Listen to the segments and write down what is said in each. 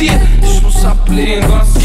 ti Isto não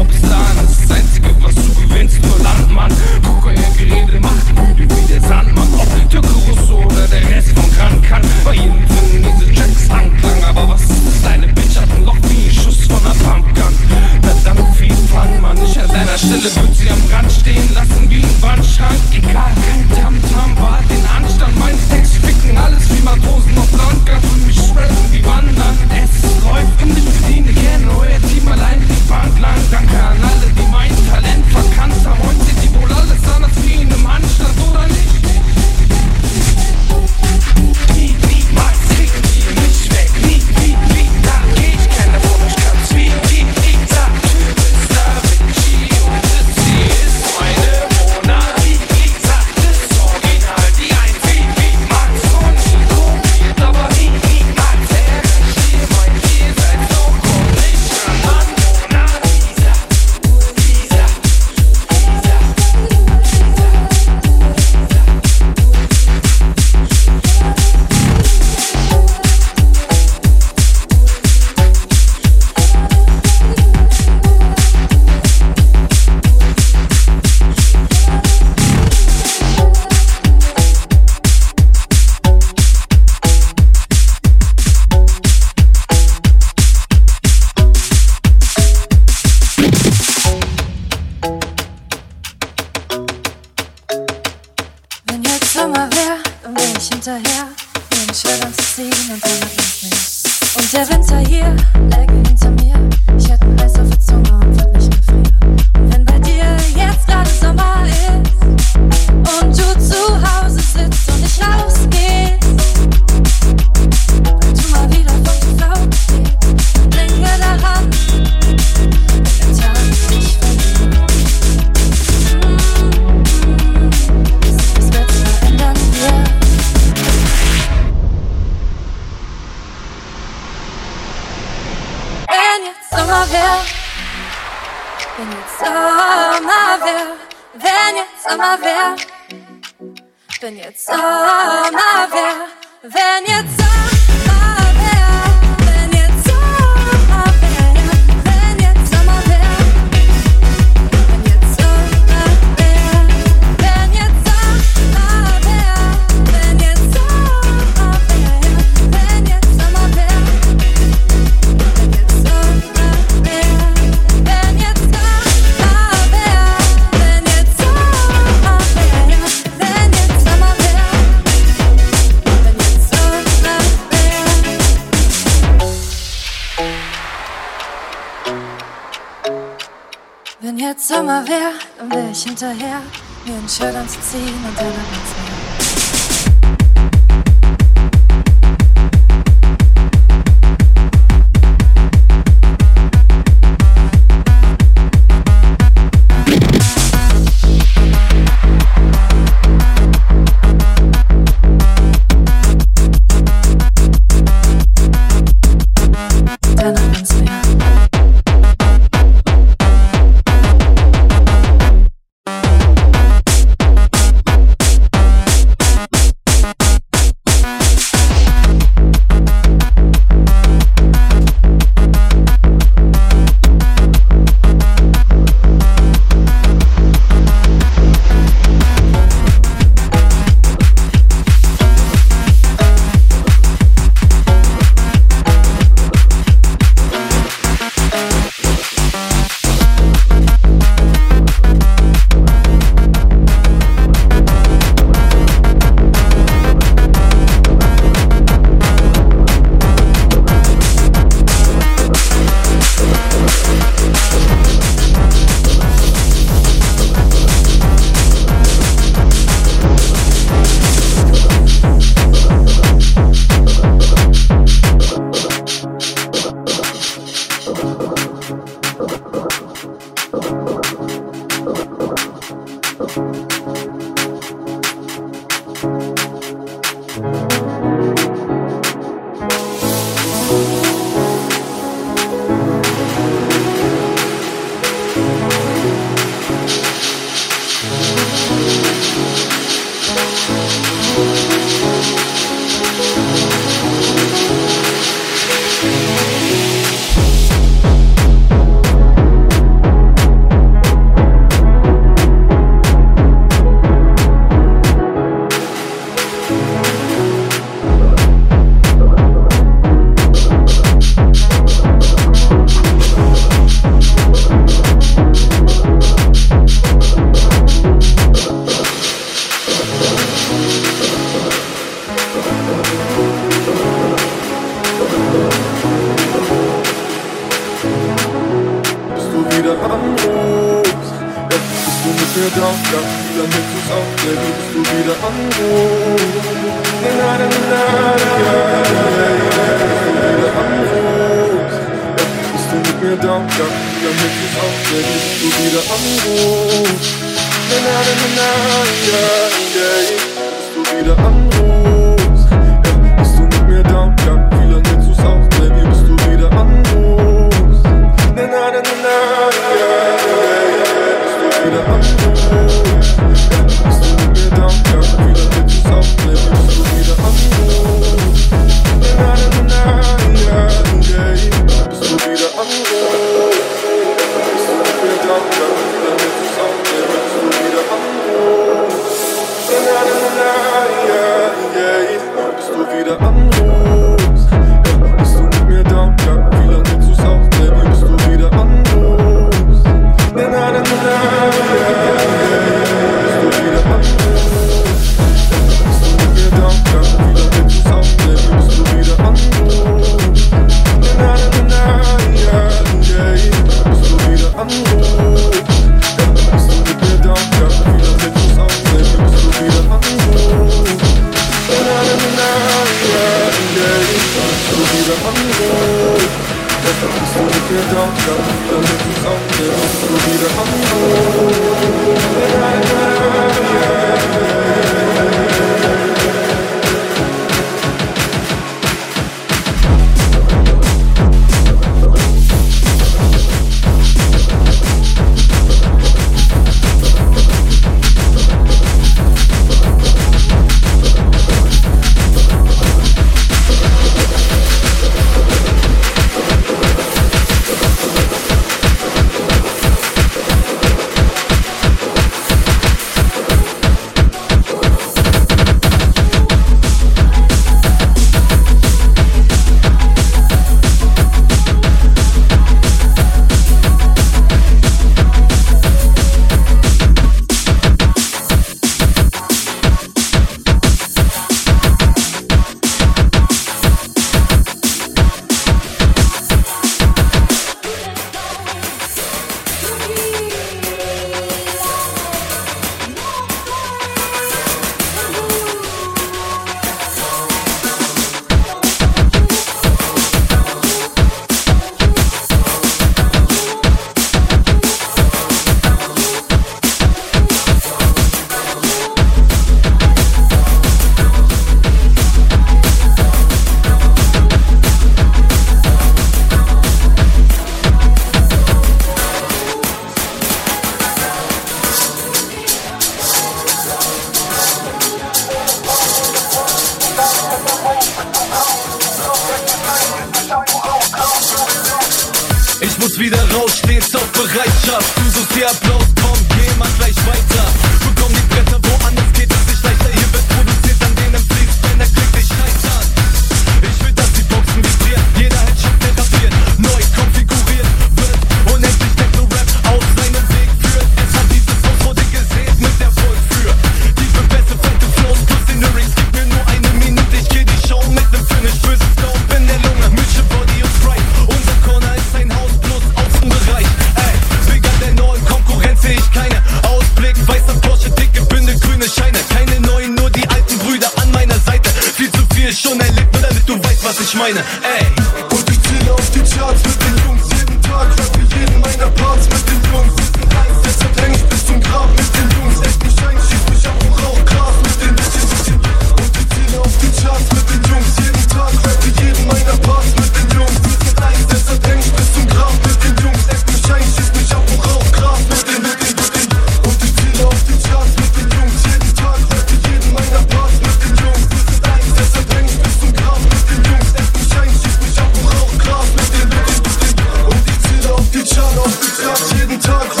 Talk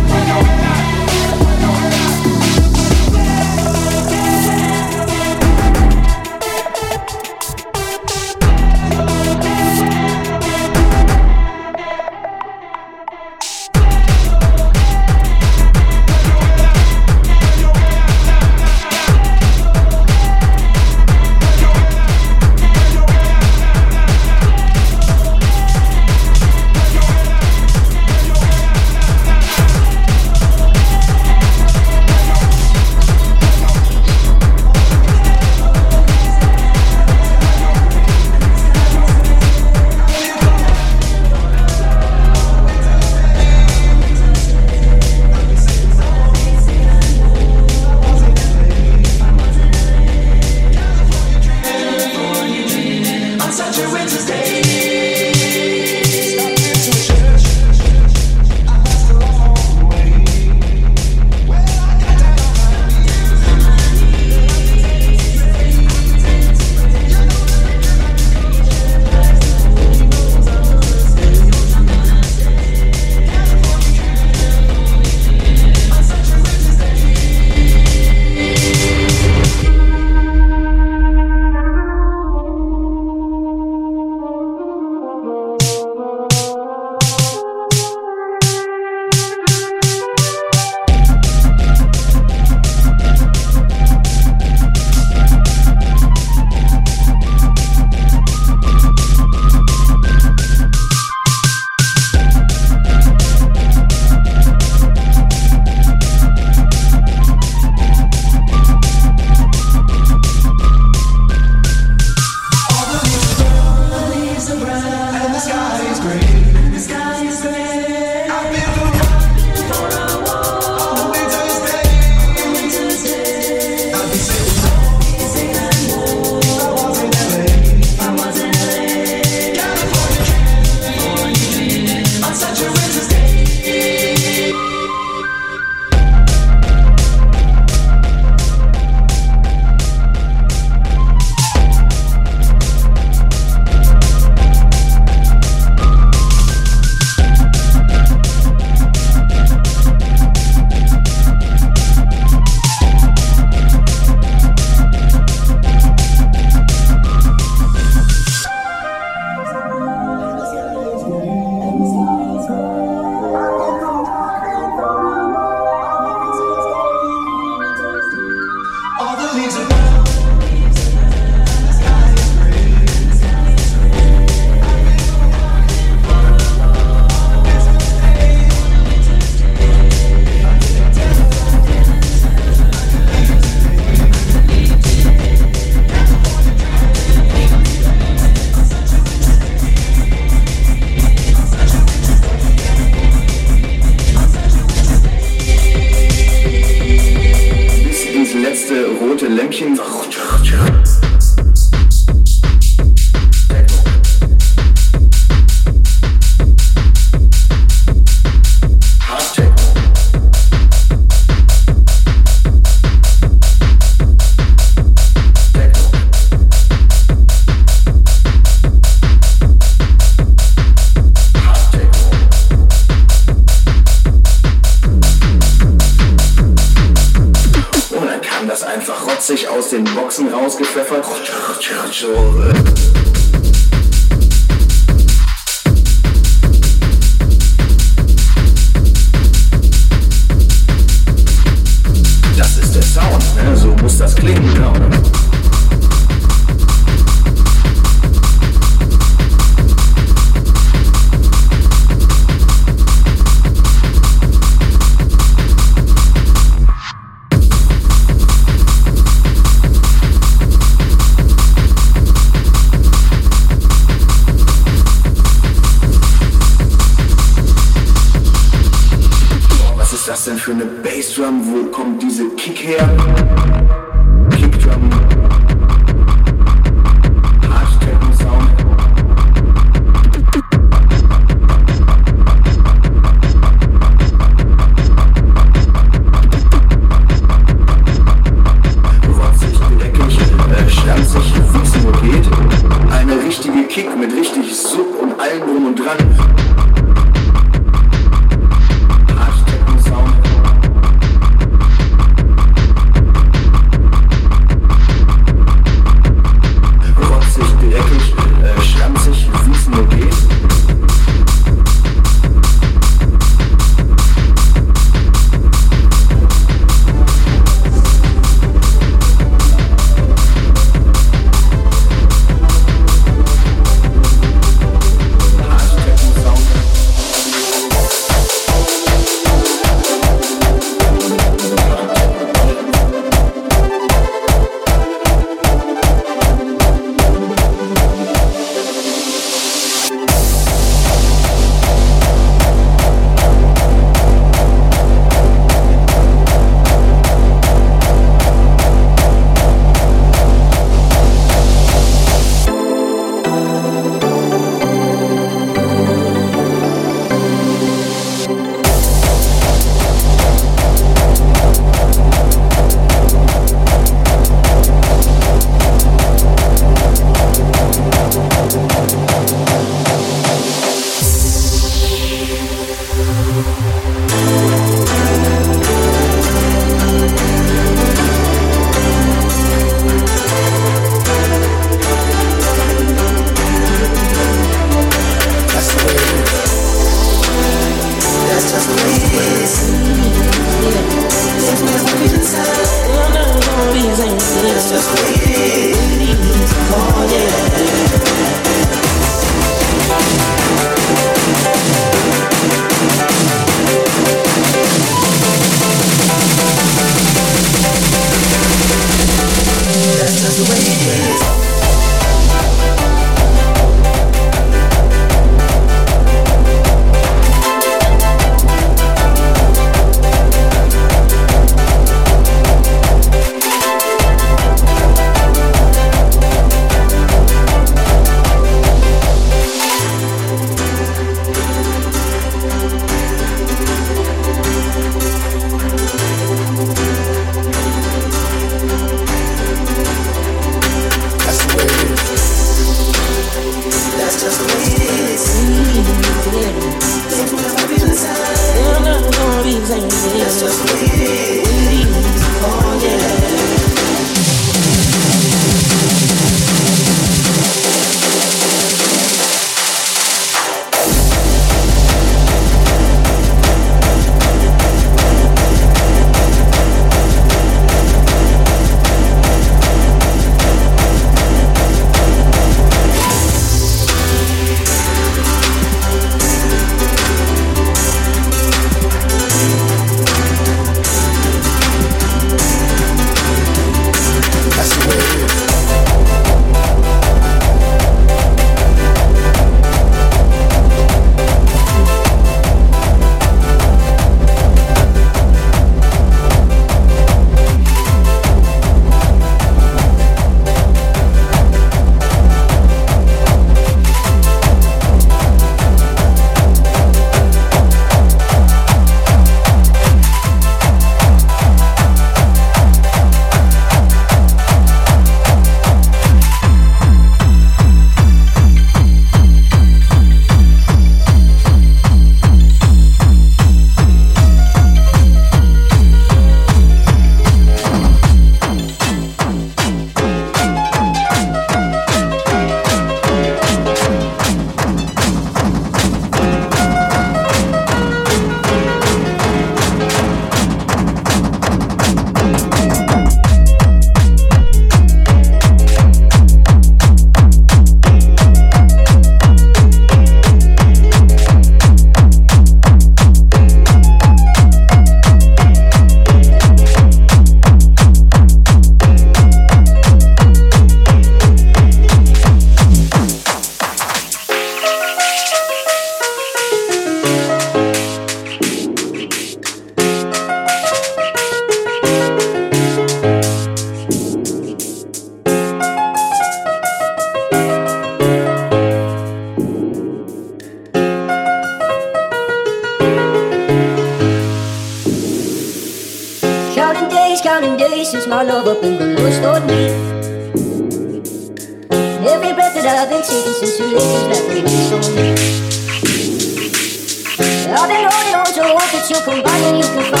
you can buy a new control.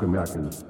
Danke,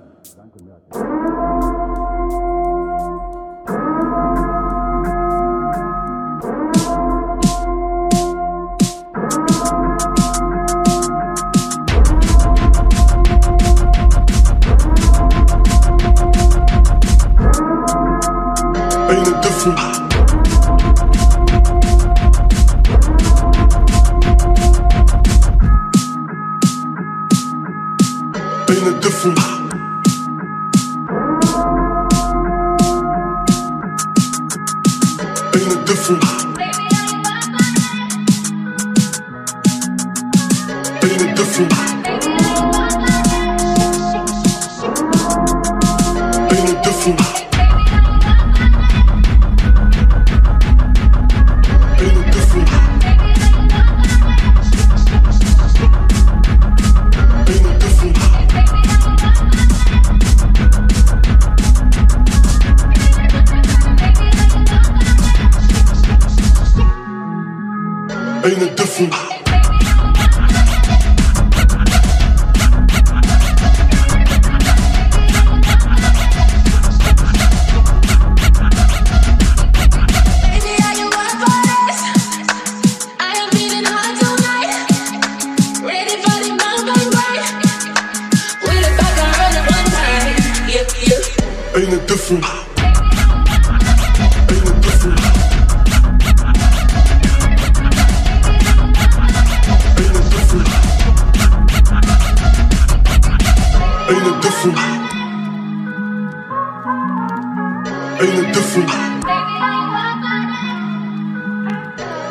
Ain't it different?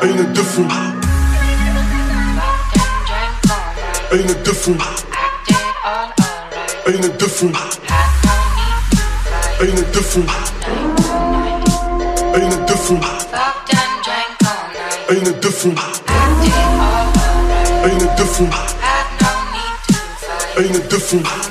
Ain't it different? Ain't it different? Ain't it different? Ain't it different? Ain't it different? Ain't it different? Ain't it different? Ain't it different?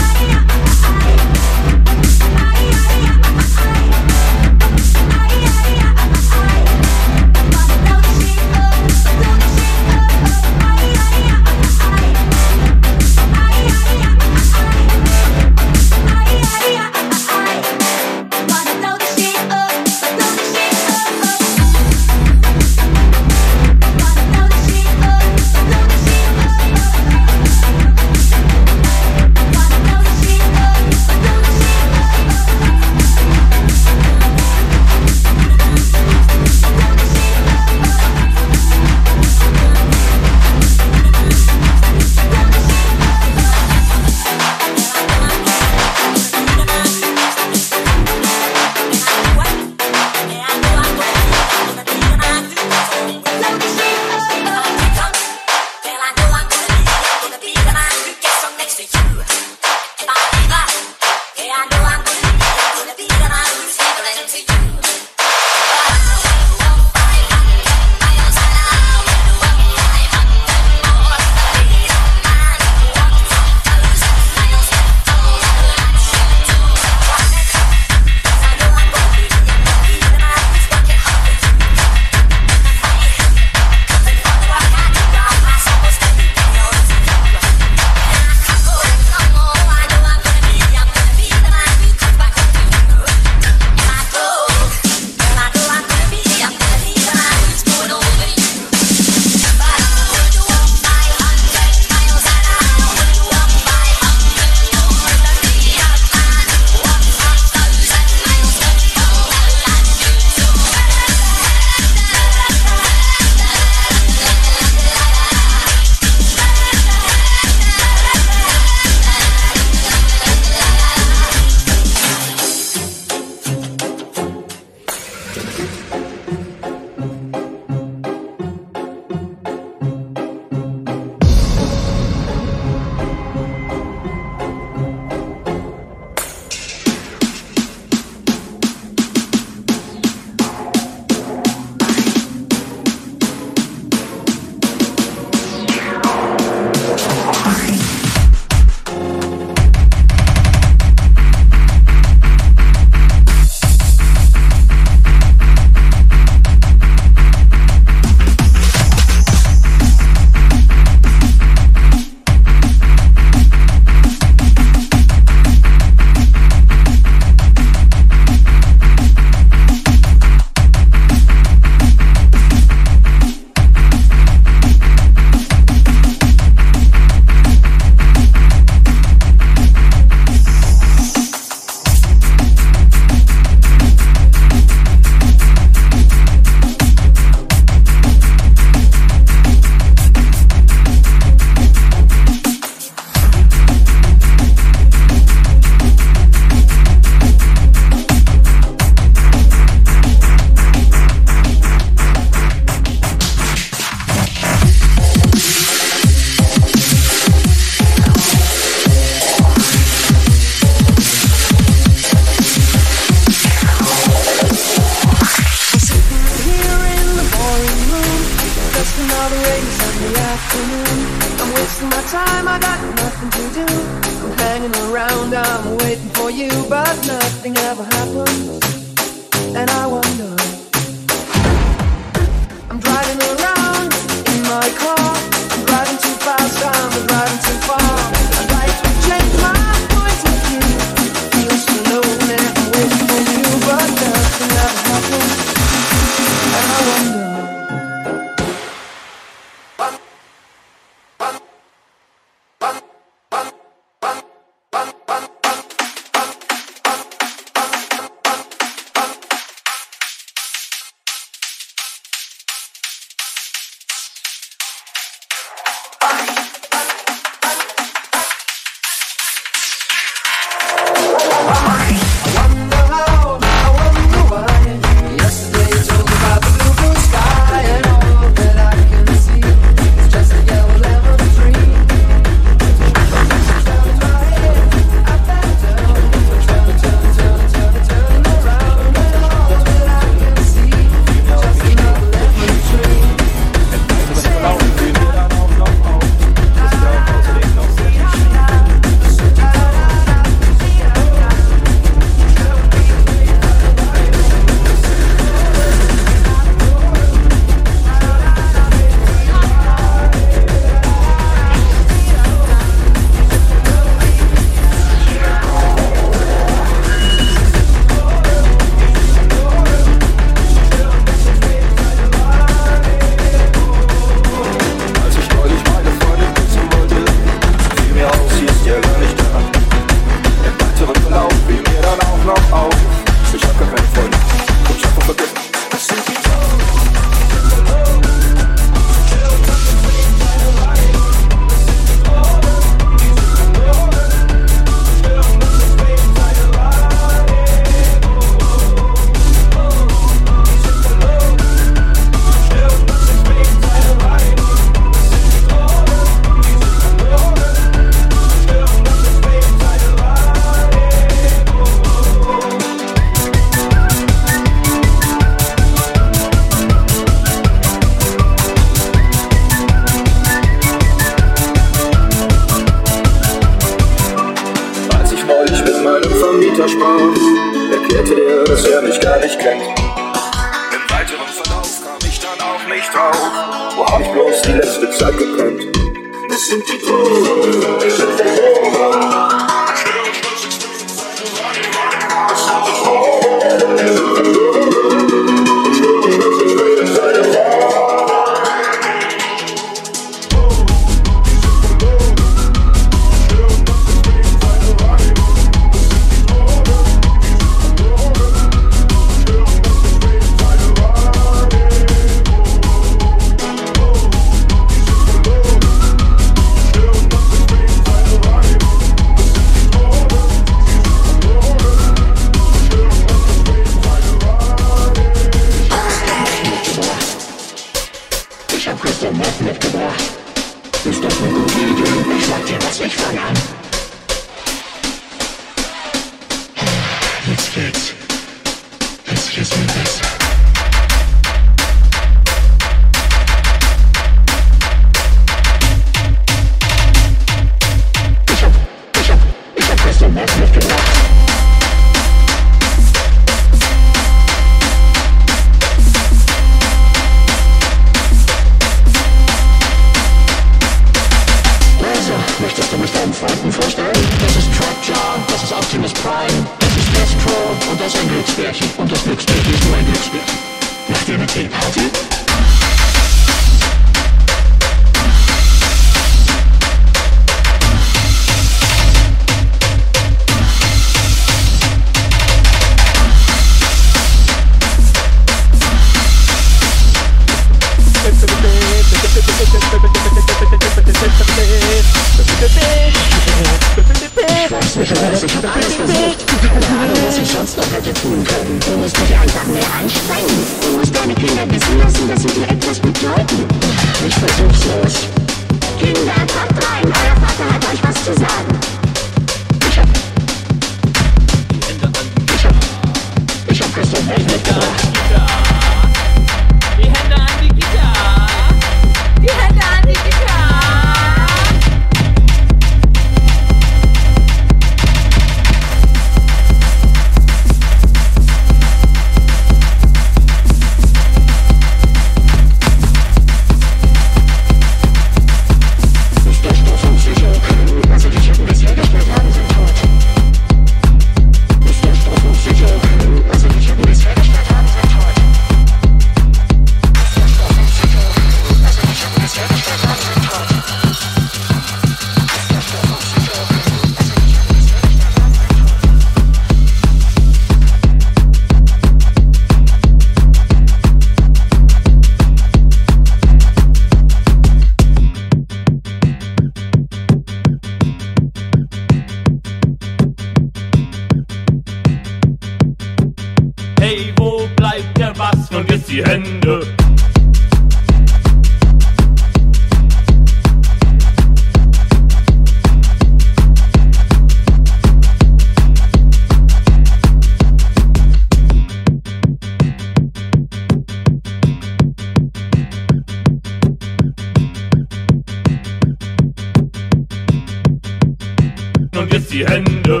Die Hände.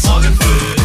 sorgen für.